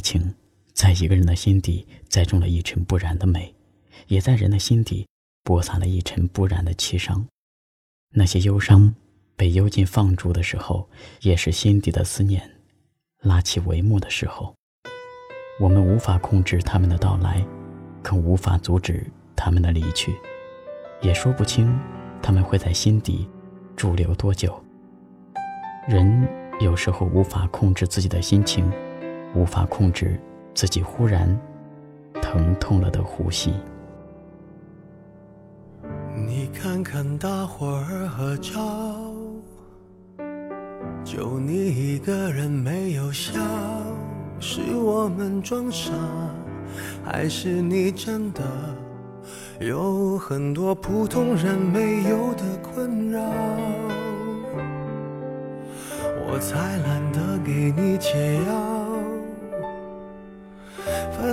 情在一个人的心底栽种了一尘不染的美，也在人的心底播撒了一尘不染的凄伤。那些忧伤被幽禁放逐的时候，也是心底的思念拉起帷幕的时候。我们无法控制他们的到来，更无法阻止他们的离去，也说不清他们会在心底驻留多久。人有时候无法控制自己的心情，无法控制自己忽然疼痛了的呼吸。你看看大伙儿合照，就你一个人没有笑。是我们装傻，还是你真的有很多普通人没有的困扰？我才懒得给你解药，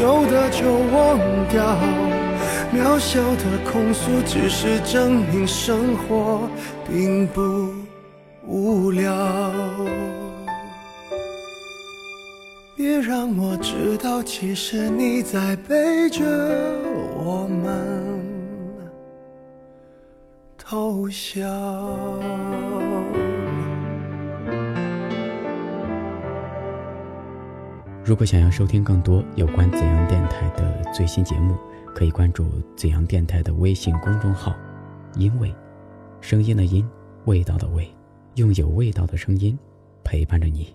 旧的就忘掉。渺小的控诉，只是证明生活并不。无聊，别让我知道，其实你在背着我们偷笑。如果想要收听更多有关怎样电台的最新节目，可以关注怎样电台的微信公众号。因为，声音的音，味道的味。用有味道的声音陪伴着你。